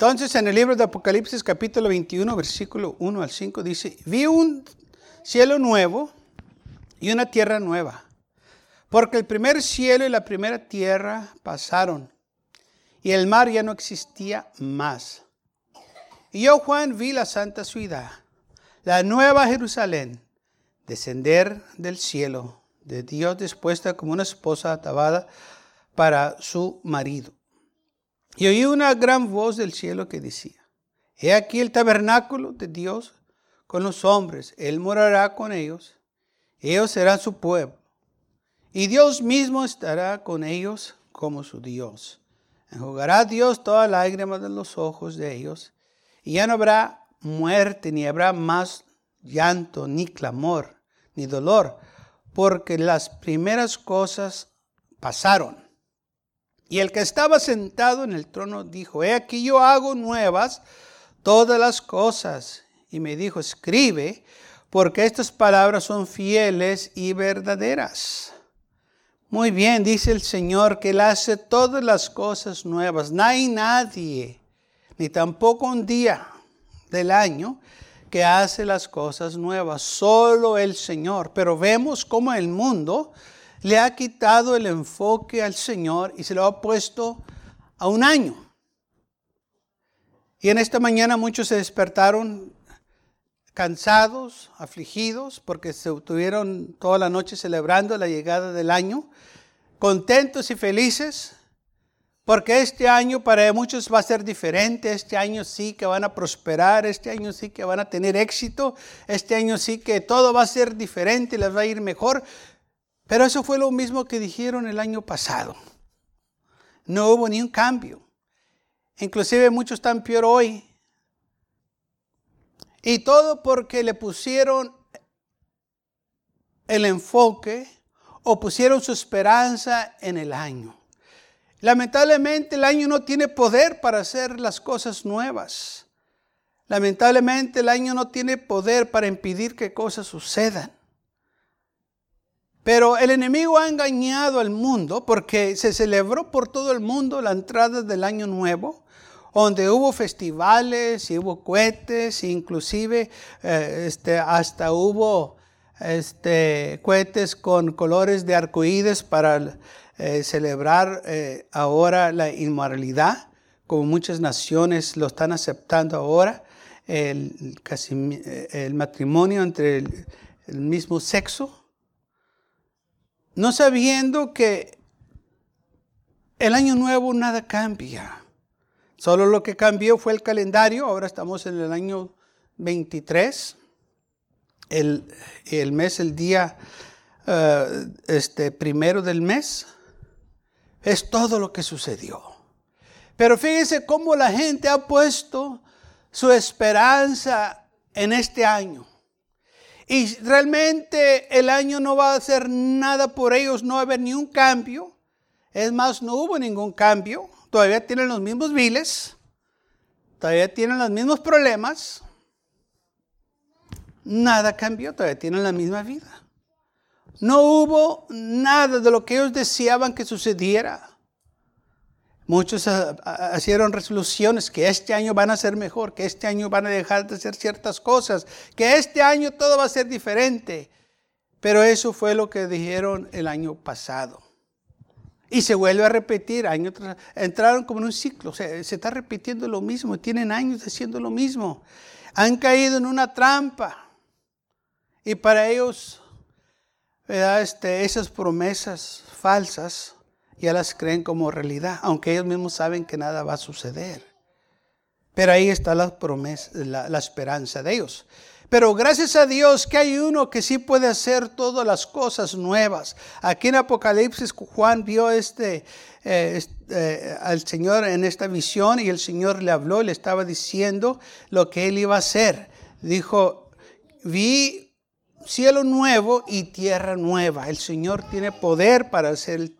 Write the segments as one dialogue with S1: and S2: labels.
S1: Entonces, en el libro de Apocalipsis capítulo 21, versículo 1 al 5 dice, vi un cielo nuevo y una tierra nueva, porque el primer cielo y la primera tierra pasaron y el mar ya no existía más. Y yo, Juan, vi la santa ciudad, la nueva Jerusalén, descender del cielo de Dios dispuesta como una esposa atabada para su marido. Y oí una gran voz del cielo que decía, He aquí el tabernáculo de Dios con los hombres, Él morará con ellos, ellos serán su pueblo, y Dios mismo estará con ellos como su Dios. Enjugará Dios toda lágrima de los ojos de ellos, y ya no habrá muerte, ni habrá más llanto, ni clamor, ni dolor, porque las primeras cosas pasaron. Y el que estaba sentado en el trono dijo, he aquí yo hago nuevas todas las cosas. Y me dijo, escribe, porque estas palabras son fieles y verdaderas. Muy bien, dice el Señor, que Él hace todas las cosas nuevas. No hay nadie, ni tampoco un día del año, que hace las cosas nuevas. Solo el Señor. Pero vemos cómo el mundo le ha quitado el enfoque al Señor y se lo ha puesto a un año. Y en esta mañana muchos se despertaron cansados, afligidos, porque se tuvieron toda la noche celebrando la llegada del año, contentos y felices, porque este año para muchos va a ser diferente, este año sí que van a prosperar, este año sí que van a tener éxito, este año sí que todo va a ser diferente, les va a ir mejor, pero eso fue lo mismo que dijeron el año pasado. No hubo ni un cambio. Inclusive muchos están peor hoy. Y todo porque le pusieron el enfoque o pusieron su esperanza en el año. Lamentablemente el año no tiene poder para hacer las cosas nuevas. Lamentablemente el año no tiene poder para impedir que cosas sucedan. Pero el enemigo ha engañado al mundo porque se celebró por todo el mundo la entrada del año nuevo, donde hubo festivales y hubo cohetes, inclusive eh, este, hasta hubo este, cohetes con colores de arcoíris para eh, celebrar eh, ahora la inmoralidad, como muchas naciones lo están aceptando ahora, el, el matrimonio entre el mismo sexo no sabiendo que el año nuevo nada cambia. Solo lo que cambió fue el calendario. Ahora estamos en el año 23. El, el mes, el día eh, este, primero del mes. Es todo lo que sucedió. Pero fíjense cómo la gente ha puesto su esperanza en este año. Y realmente el año no va a hacer nada por ellos, no va a haber ni un cambio. Es más, no hubo ningún cambio. Todavía tienen los mismos viles, todavía tienen los mismos problemas. Nada cambió, todavía tienen la misma vida. No hubo nada de lo que ellos deseaban que sucediera. Muchos hicieron resoluciones que este año van a ser mejor, que este año van a dejar de hacer ciertas cosas, que este año todo va a ser diferente. Pero eso fue lo que dijeron el año pasado. Y se vuelve a repetir año tras Entraron como en un ciclo, se, se está repitiendo lo mismo, tienen años haciendo lo mismo. Han caído en una trampa. Y para ellos, este, esas promesas falsas ya las creen como realidad, aunque ellos mismos saben que nada va a suceder. Pero ahí está la promesa, la, esperanza de ellos. Pero gracias a Dios que hay uno que sí puede hacer todas las cosas nuevas. Aquí en Apocalipsis Juan vio este, eh, eh, al Señor en esta visión y el Señor le habló, le estaba diciendo lo que él iba a hacer. Dijo, vi cielo nuevo y tierra nueva. El Señor tiene poder para hacer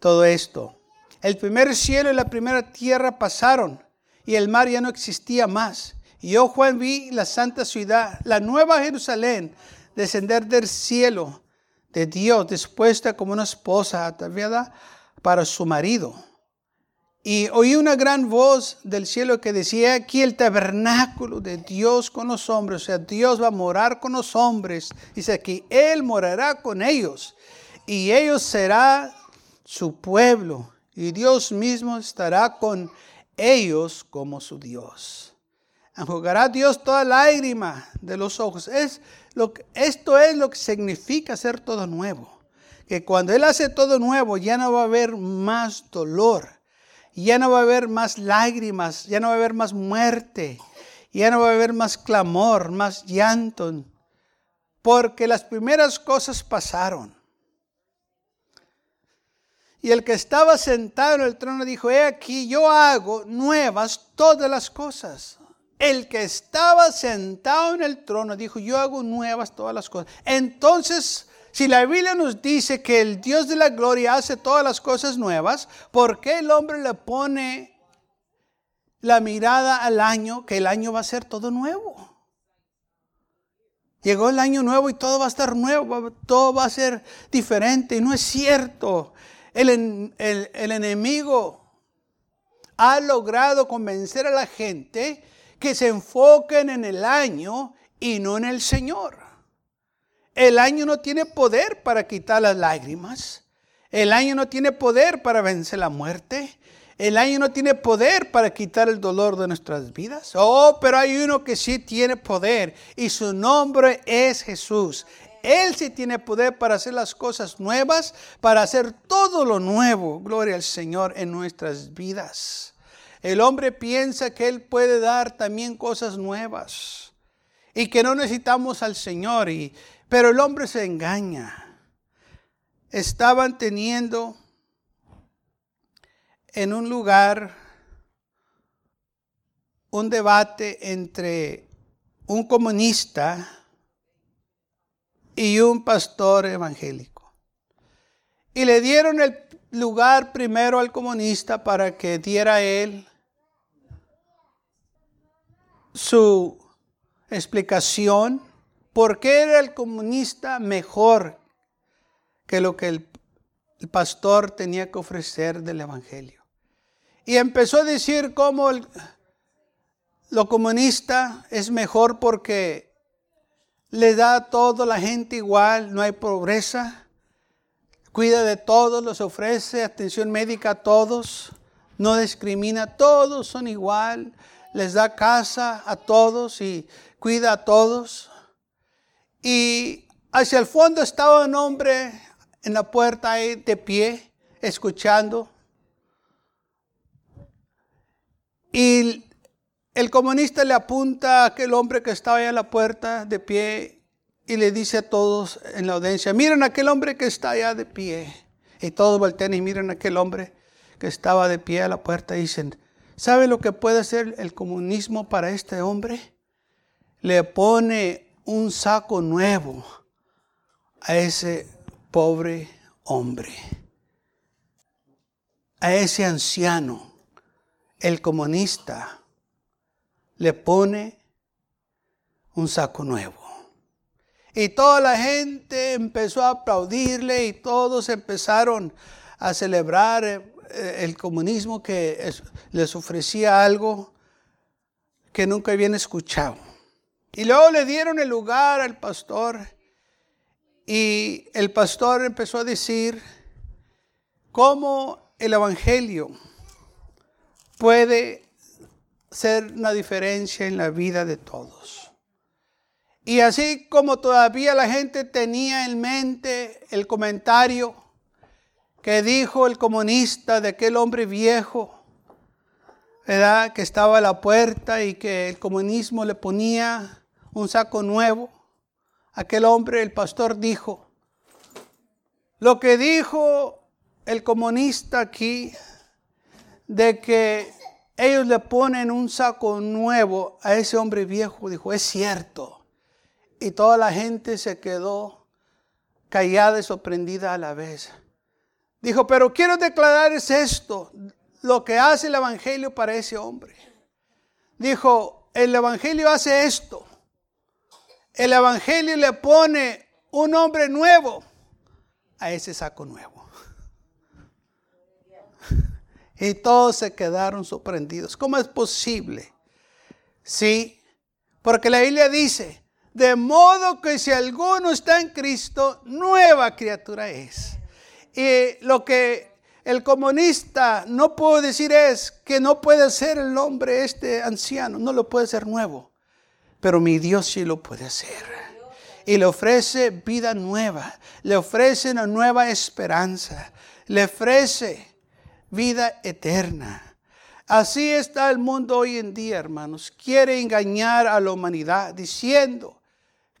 S1: todo esto. El primer cielo y la primera tierra pasaron y el mar ya no existía más. Y yo, Juan, vi la santa ciudad, la nueva Jerusalén, descender del cielo de Dios, dispuesta como una esposa ataviada para su marido. Y oí una gran voz del cielo que decía, aquí el tabernáculo de Dios con los hombres, o sea, Dios va a morar con los hombres. Dice aquí, Él morará con ellos y ellos será su pueblo y Dios mismo estará con ellos como su Dios. Enjugará Dios toda lágrima de los ojos. Es lo que, esto es lo que significa hacer todo nuevo. Que cuando Él hace todo nuevo ya no va a haber más dolor, ya no va a haber más lágrimas, ya no va a haber más muerte, ya no va a haber más clamor, más llanto. Porque las primeras cosas pasaron. Y el que estaba sentado en el trono dijo, he aquí, yo hago nuevas todas las cosas. El que estaba sentado en el trono dijo, yo hago nuevas todas las cosas. Entonces, si la Biblia nos dice que el Dios de la gloria hace todas las cosas nuevas, ¿por qué el hombre le pone la mirada al año, que el año va a ser todo nuevo? Llegó el año nuevo y todo va a estar nuevo, todo va a ser diferente. Y no es cierto. El, enemigo ha logrado convencer a la gente que se enfoquen en el año y no en el Señor. El año no tiene poder para quitar las lágrimas. El año no tiene poder para vencer la muerte. El año no tiene poder para quitar el dolor de nuestras vidas. Oh, pero hay uno que sí tiene poder y su nombre es Jesús. Él sí tiene poder para hacer las cosas nuevas, para hacer todo lo nuevo. Gloria al Señor en nuestras vidas. El hombre piensa que Él puede dar también cosas nuevas y que no necesitamos al Señor. Y, pero el hombre se engaña. Estaban teniendo en un lugar un debate entre un comunista y un pastor evangélico. Y le dieron el lugar primero al comunista para que diera él su explicación por qué era el comunista mejor que lo que el, pastor tenía que ofrecer del evangelio. Y empezó a decir cómo lo comunista es mejor porque le da a toda la gente igual, no hay pobreza, cuida de todos, los ofrece atención médica a todos, no discrimina, todos son igual, les da casa a todos y cuida a todos. Y hacia el fondo estaba un hombre en la puerta ahí de pie, escuchando. Y el comunista le apunta a aquel hombre que estaba ahí a la puerta de pie y le dice a todos en la audiencia, miren a aquel hombre que está allá de pie. Y todos voltean y miran a aquel hombre que estaba de pie a la puerta y dicen, ¿sabe lo que puede hacer el comunismo para este hombre? Le pone un saco nuevo a ese pobre hombre, a ese anciano, el comunista le pone un saco nuevo. Y toda la gente empezó a aplaudirle y todos empezaron a celebrar eh, el comunismo que les ofrecía algo que nunca habían escuchado. Y luego le dieron el lugar al pastor y el pastor empezó a decir cómo el Evangelio puede ser una diferencia en la vida de todos. Y así como todavía la gente tenía en mente el comentario que dijo el comunista de aquel hombre viejo, ¿verdad? que estaba a la puerta y que el comunismo le ponía un saco nuevo, aquel hombre, el pastor, dijo, lo que dijo el comunista aquí, de que ellos le ponen un saco nuevo a ese hombre viejo. Dijo, es cierto. Y toda la gente se quedó callada y sorprendida a la vez. Dijo, pero quiero declararles esto, lo que hace el Evangelio para ese hombre. Dijo, el Evangelio hace esto. El Evangelio le pone un hombre nuevo a ese saco nuevo. Y todos se quedaron sorprendidos. ¿Cómo es posible? Sí, porque la Biblia dice, de modo que si alguno está en Cristo, nueva criatura es. Y lo que el comunista no puede decir es que no puede ser el hombre este anciano, no lo puede ser nuevo. Pero mi Dios sí lo puede hacer. Y le ofrece vida nueva, le ofrece una nueva esperanza, le ofrece vida eterna. Así está el mundo hoy en día, hermanos. Quiere engañar a la humanidad diciendo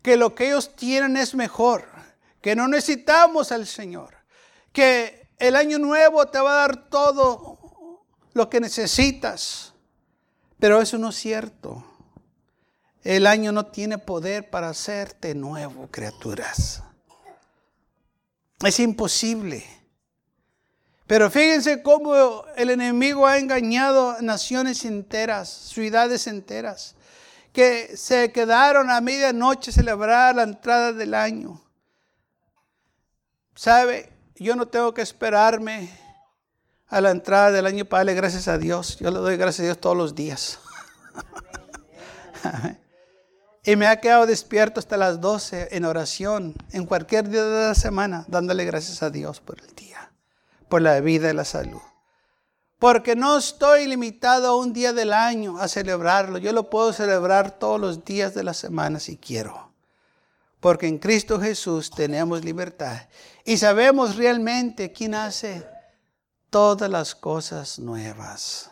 S1: que lo que ellos tienen es mejor, que no necesitamos al Señor, que el año nuevo te va a dar todo lo que necesitas. Pero eso no es cierto. El año no tiene poder para hacerte nuevo, criaturas. Es imposible. Pero fíjense cómo el enemigo ha engañado naciones enteras, ciudades enteras, que se quedaron a medianoche a celebrar la entrada del año. ¿Sabe? Yo no tengo que esperarme a la entrada del año para darle gracias a Dios. Yo le doy gracias a Dios todos los días. y me ha quedado despierto hasta las 12 en oración, en cualquier día de la semana, dándole gracias a Dios por el día por la vida y la salud. Porque no estoy limitado a un día del año a celebrarlo. Yo lo puedo celebrar todos los días de la semana si quiero. Porque en Cristo Jesús tenemos libertad. Y sabemos realmente quién hace todas las cosas nuevas.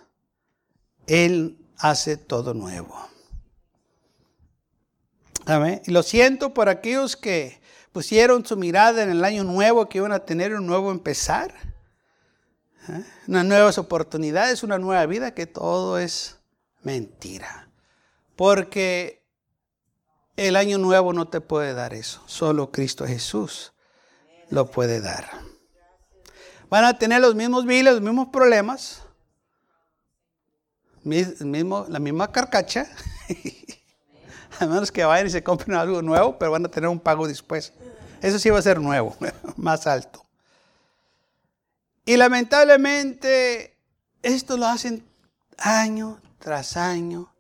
S1: Él hace todo nuevo. Amén. Y lo siento por aquellos que pusieron su mirada en el año nuevo, que iban a tener un nuevo empezar ¿Eh? unas nuevas oportunidades, una nueva vida, que todo es mentira. Porque el año nuevo no te puede dar eso, solo Cristo Jesús lo puede dar. Van a tener los mismos viles, los mismos problemas, mismo, la misma carcacha, a menos que vayan y se compren algo nuevo, pero van a tener un pago después. Eso sí va a ser nuevo, más alto. Y lamentablemente esto lo hacen año tras año,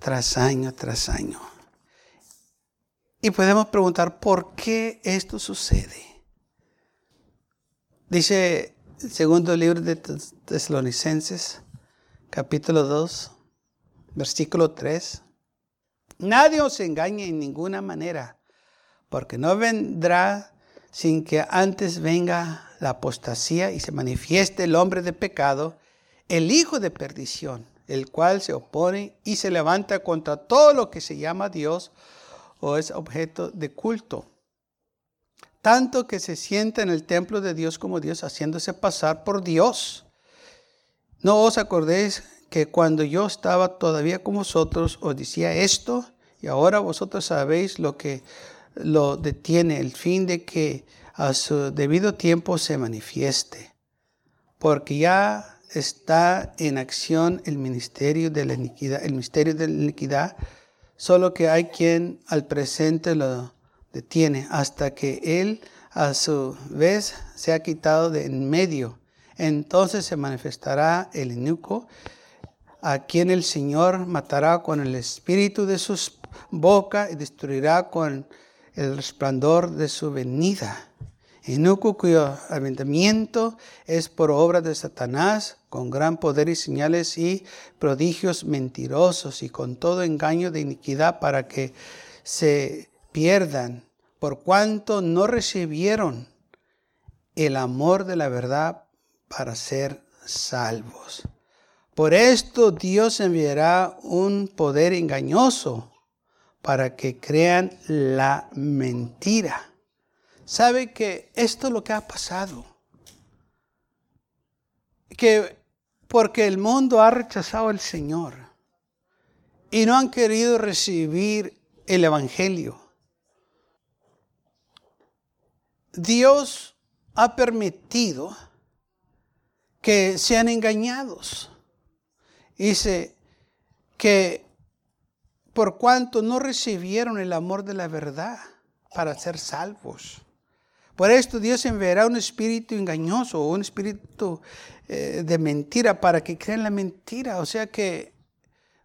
S1: tras año, tras año. Y podemos preguntar por qué esto sucede. Dice el segundo libro de Tesalonicenses, capítulo 2, versículo 3. Nadie os engañe en ninguna manera, porque no vendrá sin que antes venga la apostasía y se manifieste el hombre de pecado, el hijo de perdición, el cual se opone y se levanta contra todo lo que se llama Dios o es objeto de culto. Tanto que se sienta en el templo de Dios como Dios, haciéndose pasar por Dios. No os acordéis que cuando yo estaba todavía con vosotros os decía esto, y ahora vosotros sabéis lo que lo detiene, el fin de que a su debido tiempo se manifieste, porque ya está en acción el ministerio de la iniquidad, el misterio de la iniquidad, solo que hay quien al presente lo detiene hasta que él a su vez se ha quitado de en medio. Entonces se manifestará el inicuo, a quien el Señor matará con el espíritu de su boca y destruirá con el resplandor de su venida. Enoco cuyo aventamiento es por obra de Satanás, con gran poder y señales y prodigios mentirosos y con todo engaño de iniquidad para que se pierdan, por cuanto no recibieron el amor de la verdad para ser salvos. Por esto Dios enviará un poder engañoso para que crean la mentira sabe que esto es lo que ha pasado. Que Porque el mundo ha rechazado al Señor y no han querido recibir el Evangelio. Dios ha permitido que sean engañados. Dice que por cuanto no recibieron el amor de la verdad para ser salvos. Por esto Dios enviará un espíritu engañoso, un espíritu eh, de mentira para que crean la mentira. O sea que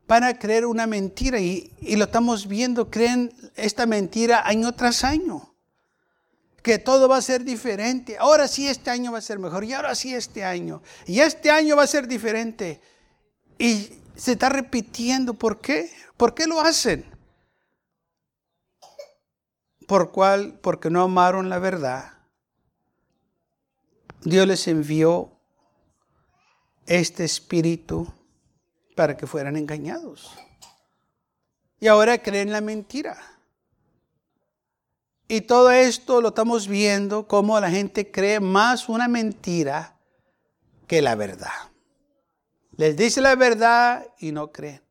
S1: van a creer una mentira y, y lo estamos viendo, creen esta mentira año tras año. Que todo va a ser diferente. Ahora sí este año va a ser mejor y ahora sí este año. Y este año va a ser diferente. Y se está repitiendo. ¿Por qué? ¿Por qué lo hacen? ¿Por cuál? Porque no amaron la verdad. Dios les envió este espíritu para que fueran engañados. Y ahora creen la mentira. Y todo esto lo estamos viendo como la gente cree más una mentira que la verdad. Les dice la verdad y no creen.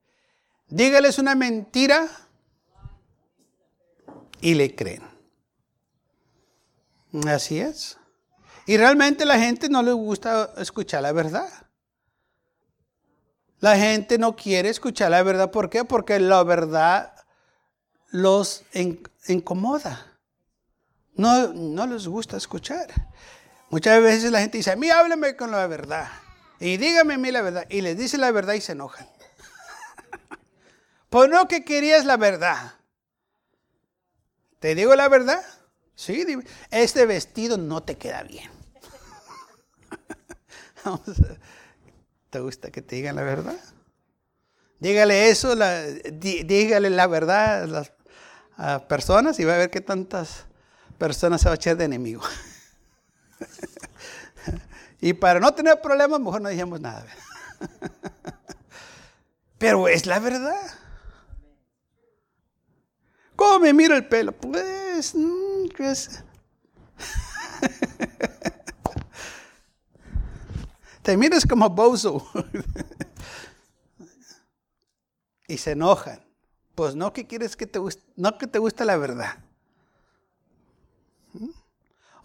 S1: Dígales una mentira y le creen. Así es. Y realmente la gente no le gusta escuchar la verdad. La gente no quiere escuchar la verdad. ¿Por qué? Porque la verdad los incomoda. No, no les gusta escuchar. Muchas veces la gente dice, a mí háblame con la verdad. Y dígame a mí la verdad. Y les dice la verdad y se enojan. pues no que querías la verdad. ¿Te digo la verdad? Sí, este vestido no te queda bien. ¿Te gusta que te digan la verdad? Dígale eso, dígale la verdad a las personas y va a ver que tantas personas se va a echar de enemigo. Y para no tener problemas, mejor no dijimos nada. Pero es la verdad. ¿Cómo me mira el pelo? Pues, mm, pues te miras como bozo. y se enojan. Pues no que quieres que te guste, no que te guste la verdad.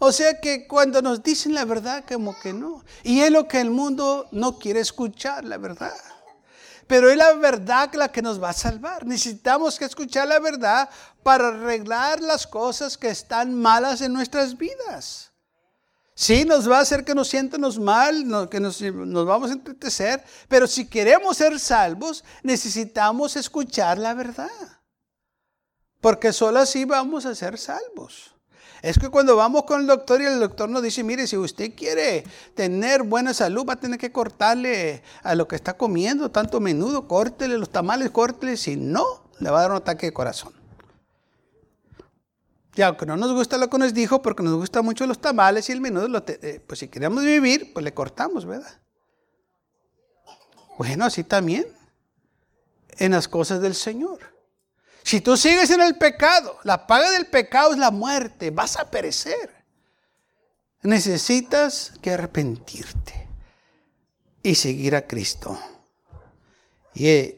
S1: O sea que cuando nos dicen la verdad, como que no. Y es lo que el mundo no quiere escuchar, la verdad. Pero es la verdad la que nos va a salvar. Necesitamos que escuchar la verdad para arreglar las cosas que están malas en nuestras vidas. Sí, nos va a hacer que nos sientamos mal, que nos, vamos a entristecer, pero si queremos ser salvos, necesitamos escuchar la verdad. Porque solo así vamos a ser salvos. Es que cuando vamos con el doctor y el doctor nos dice, mire, si usted quiere tener buena salud, va a tener que cortarle a lo que está comiendo, tanto menudo, córtele los tamales, córtele, si no, le va a dar un ataque de corazón. Y aunque no nos gusta lo que nos dijo, porque nos gustan mucho los tamales y el menudo, eh, pues si queremos vivir, pues le cortamos, ¿verdad? Bueno, así también en las cosas del Señor. Si tú sigues en el pecado, la paga del pecado es la muerte, vas a perecer. Necesitas que arrepentirte y seguir a Cristo. Y,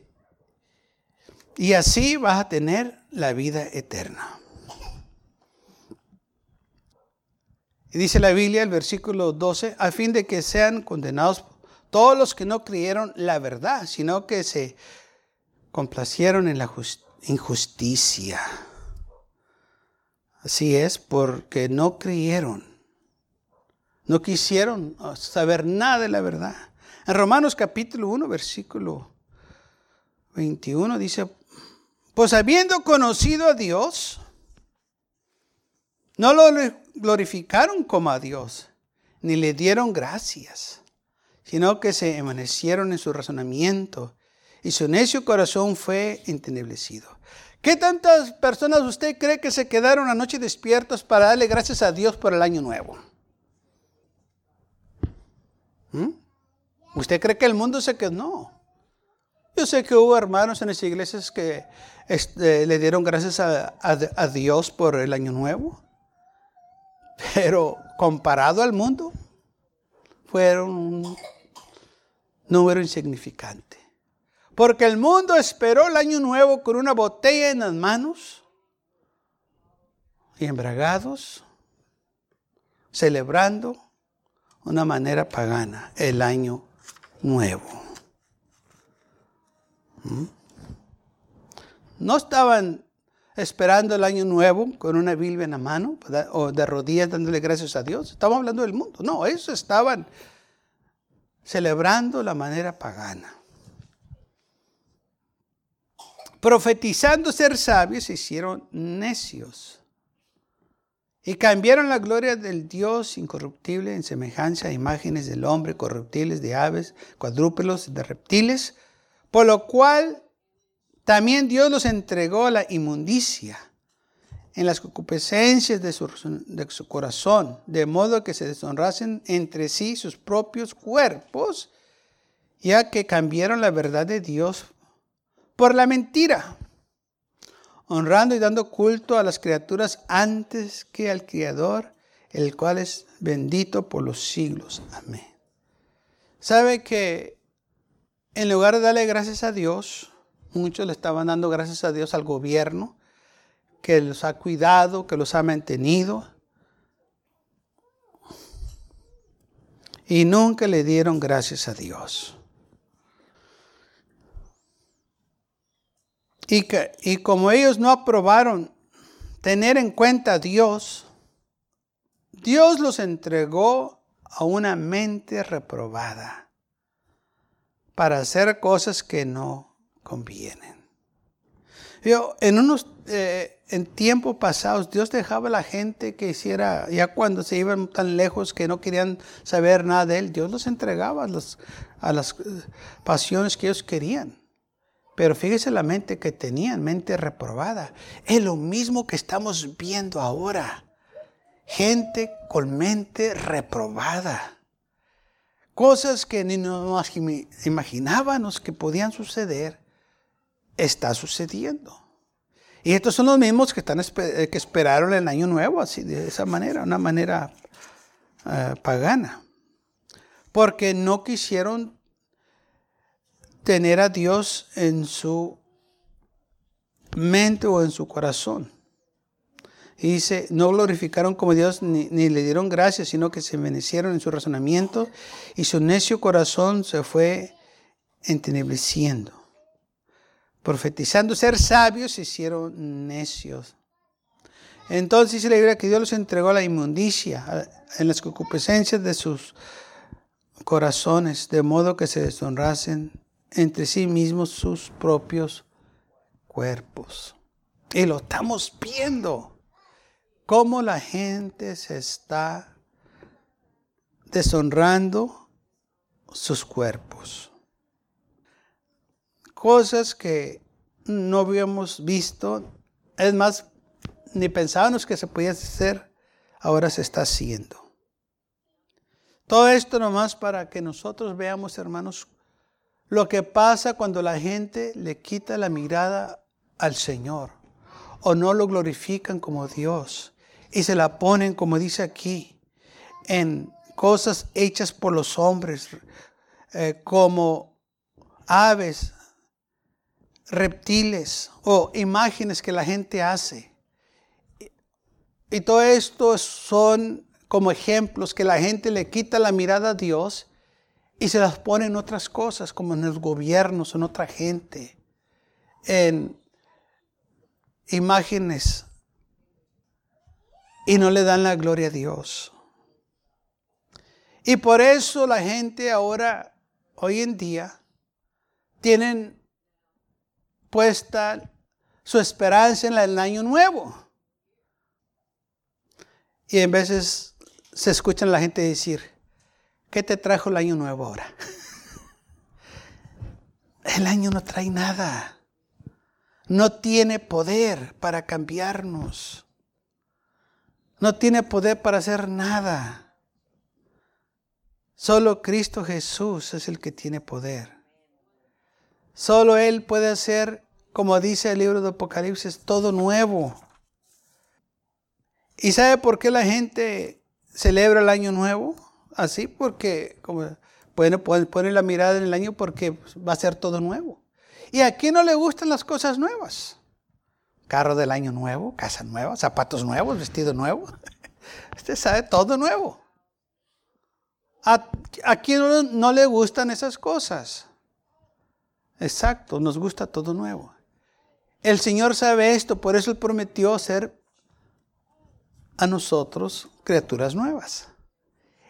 S1: y así vas a tener la vida eterna. Y dice la Biblia, el versículo 12, a fin de que sean condenados todos los que no creyeron la verdad, sino que se complacieron en la justicia injusticia. Así es, porque no creyeron, no quisieron saber nada de la verdad. En Romanos capítulo 1, versículo 21 dice, pues habiendo conocido a Dios, no lo glorificaron como a Dios, ni le dieron gracias, sino que se emanecieron en su razonamiento y su necio corazón fue enteneblecido. ¿Qué tantas personas usted cree que se quedaron anoche despiertos para darle gracias a Dios por el año nuevo? ¿Mm? ¿Usted cree que el mundo se quedó? No. Yo sé que hubo hermanos en las iglesias que este, le dieron gracias a Dios por el año nuevo. Pero comparado al mundo, fueron número insignificante. Porque el mundo esperó el año nuevo con una botella en las manos y embragados, celebrando una manera pagana el año nuevo. ¿Mm? No estaban esperando el año nuevo con una Biblia en la mano o de rodillas dándole gracias a Dios. Estamos hablando del mundo. No, ellos estaban celebrando la manera pagana. Profetizando ser sabios se hicieron necios. Y cambiaron la gloria del Dios incorruptible en semejanza a imágenes del hombre, corruptibles, de aves, cuadrúpedos, de reptiles, por lo cual también Dios los entregó a la inmundicia en las concupiscencias de su, de su, corazón, de modo que se deshonrasen entre sí sus propios cuerpos, ya que cambiaron la verdad de Dios por la mentira honrando y dando culto a las criaturas antes que al Criador, el cual es bendito por los siglos. Amén. ¿Sabe que en lugar de darle gracias a Dios, muchos le estaban dando gracias a Dios al gobierno, que los ha cuidado, que los ha mantenido, y nunca le dieron gracias a Dios. Y, como ellos no aprobaron tener en cuenta a Dios, Dios los entregó a una mente reprobada para hacer cosas que no convienen. Yo, en unos eh, en tiempos pasados, Dios dejaba a la gente que hiciera, ya cuando se iban tan lejos que no querían saber nada de Él, Dios los entregaba a, a las eh, pasiones que ellos querían. Pero fíjese la mente que tenían, mente reprobada. Es lo mismo que estamos viendo ahora. Gente con mente reprobada. Cosas que ni nos imaginábamos que podían suceder, está sucediendo. Y estos son los mismos que, están, eh, esperaron el año nuevo, así de esa manera, una manera eh, pagana. Porque no quisieron tener a Dios en su mente o en su corazón. Y dice, no glorificaron como Dios ni, le dieron gracias, sino que se envenecieron en su razonamiento y su necio corazón se fue entenebreciendo. Profetizando ser sabios, se hicieron necios. Entonces dice la Biblia que Dios los entregó a la inmundicia, en las concupiscencias de sus corazones, de modo que se deshonrasen entre sí mismos sus propios cuerpos. Y lo estamos viendo, cómo la gente se está deshonrando sus cuerpos. Cosas que no habíamos visto, es más, ni pensábamos que se podía hacer, ahora se está haciendo. Todo esto nomás para que nosotros veamos, hermanos, lo que pasa cuando la gente le quita la mirada al Señor o no lo glorifican como Dios y se la ponen, como dice aquí, en cosas hechas por los hombres, eh, como aves, reptiles o imágenes que la gente hace. Y todo esto son como ejemplos que la gente le quita la mirada a Dios y se las pone en otras cosas, como en los gobiernos, en otra gente, en imágenes, y no le dan la gloria a Dios. Y por eso la gente ahora, hoy en día, tienen puesta su esperanza en el año nuevo. Y en veces se escuchan la gente decir, ¿Qué te trajo el año nuevo ahora? El año no trae nada. No tiene poder para cambiarnos. No tiene poder para hacer nada. Solo Cristo Jesús es el que tiene poder. Solo Él puede hacer, como dice el libro de Apocalipsis, todo nuevo. ¿Y sabe por qué la gente celebra el año nuevo? Así porque como Pueden poner la mirada en el año porque va a ser todo nuevo. ¿Y a quién no le gustan las cosas nuevas? Carro del año nuevo, casa nueva, zapatos nuevos, vestido nuevo. Usted sabe, todo nuevo. ¿A, a quién no, no le gustan esas cosas? Exacto, nos gusta todo nuevo. El Señor sabe esto, por eso Él prometió ser a nosotros criaturas nuevas.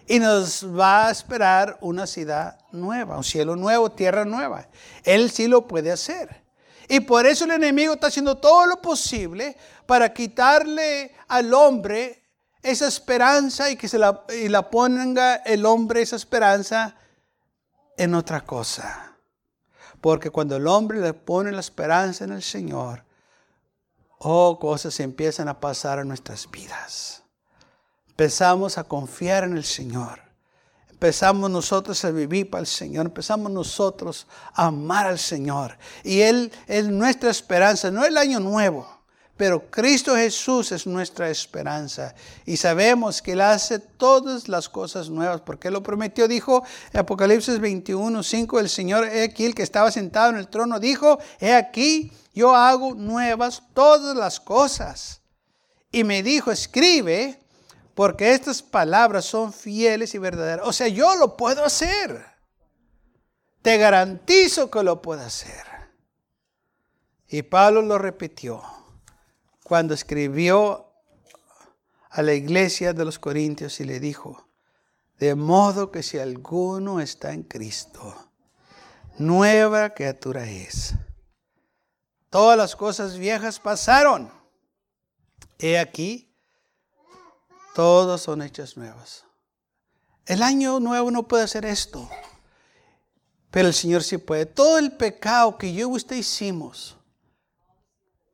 S1: Y nos va a esperar una ciudad nueva, un cielo nuevo, tierra nueva. Él sí lo puede hacer. Y por eso el enemigo está haciendo todo lo posible para quitarle al hombre esa esperanza y que se la, la ponga el hombre esa esperanza en otra cosa. Porque cuando el hombre le pone la esperanza en el Señor, oh, cosas empiezan a pasar en nuestras vidas empezamos a confiar en el Señor. Empezamos nosotros a vivir para el Señor, empezamos nosotros a amar al Señor. Y Él es nuestra esperanza, no el año nuevo, pero Cristo Jesús es nuestra esperanza. Y sabemos que Él hace todas las cosas nuevas, porque Él lo prometió, dijo en Apocalipsis 21, 5, el Señor, he aquí el que estaba sentado en el trono, dijo, he aquí, yo hago nuevas todas las cosas. Y me dijo, escribe porque estas palabras son fieles y verdaderas. O sea, yo lo puedo hacer. Te garantizo que lo puedo hacer. Y Pablo lo repitió cuando escribió a la iglesia de los Corintios y le dijo, de modo que si alguno está en Cristo, nueva criatura es. Todas las cosas viejas pasaron. He aquí, todos son hechas nuevas. El año nuevo no puede hacer esto. Pero el Señor sí puede. Todo el pecado que yo y usted hicimos,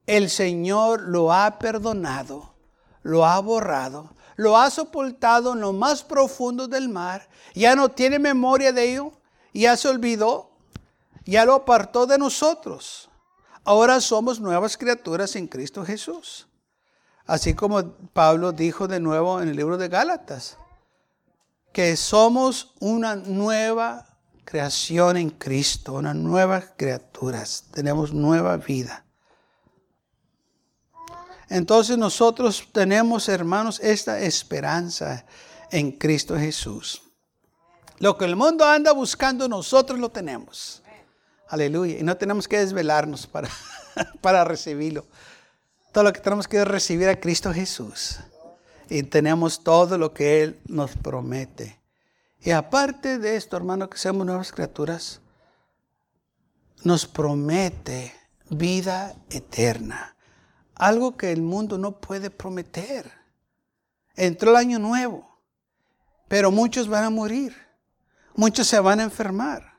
S1: el Señor lo ha perdonado, lo ha borrado, lo ha soportado en lo más profundo del mar. Ya no tiene memoria de ello, ya se olvidó, ya lo apartó de nosotros. Ahora somos nuevas criaturas en Cristo Jesús. Así como Pablo dijo de nuevo en el libro de Gálatas, que somos una nueva creación en Cristo, una nueva criaturas, tenemos nueva vida. Entonces nosotros tenemos, hermanos, esta esperanza en Cristo Jesús. Lo que el mundo anda buscando, nosotros lo tenemos. Aleluya. Y no tenemos que desvelarnos para, para recibirlo. Todo lo que tenemos que recibir a Cristo Jesús. Y tenemos todo lo que Él nos promete. Y aparte de esto, hermano, que seamos nuevas criaturas, nos promete vida eterna. Algo que el mundo no puede prometer. Entró el año nuevo, pero muchos van a morir. Muchos se van a enfermar.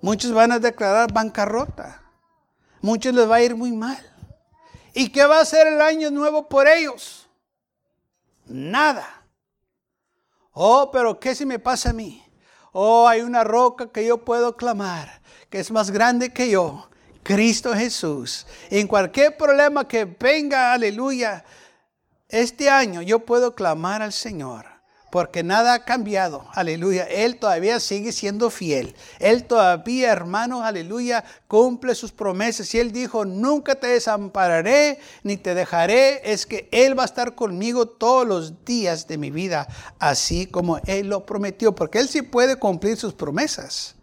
S1: Muchos van a declarar bancarrota. Muchos les va a ir muy mal. ¿Y qué va a ser el año nuevo por ellos? Nada. Oh, pero ¿qué si me pasa a mí? Oh, hay una roca que yo puedo clamar, que es más grande que yo, Cristo Jesús. En cualquier problema que venga, aleluya, este año yo puedo clamar al Señor porque nada ha cambiado. Aleluya. Él todavía sigue siendo fiel. Él todavía, hermano, aleluya, cumple sus promesas. Y Él dijo, nunca te desampararé ni te dejaré. Es que Él va a estar conmigo todos los días de mi vida, así como Él lo prometió, porque Él sí puede cumplir sus promesas.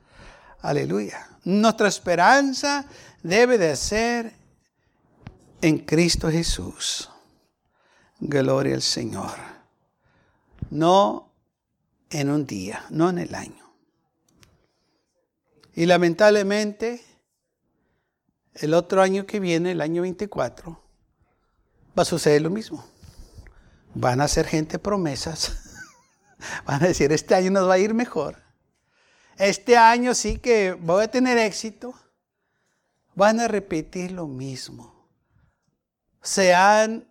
S1: Aleluya. Nuestra esperanza debe de ser en Cristo Jesús. Gloria al Señor no en un día, no en el año. Y lamentablemente, el otro año que viene, el año 24, va a suceder lo mismo. Van a hacer gente promesas. Van a decir, este año nos va a ir mejor. Este año sí que voy a tener éxito. Van a repetir lo mismo. Se han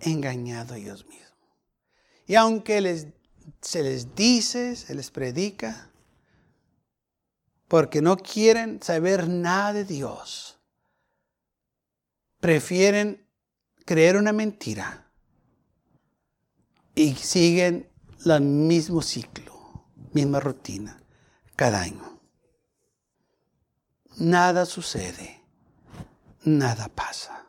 S1: engañado ellos mismos. Y aunque se les dice, se les predica, porque no quieren saber nada de Dios, prefieren creer una mentira y siguen el mismo ciclo, misma rutina. cada año. Nada sucede, nada pasa.